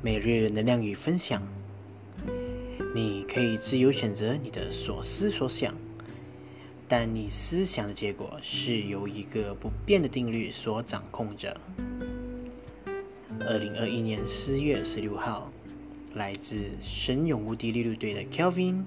每日能量与分享。你可以自由选择你的所思所想，但你思想的结果是由一个不变的定律所掌控着。二零二一年四月十六号，来自神勇无敌利率队的 Kelvin。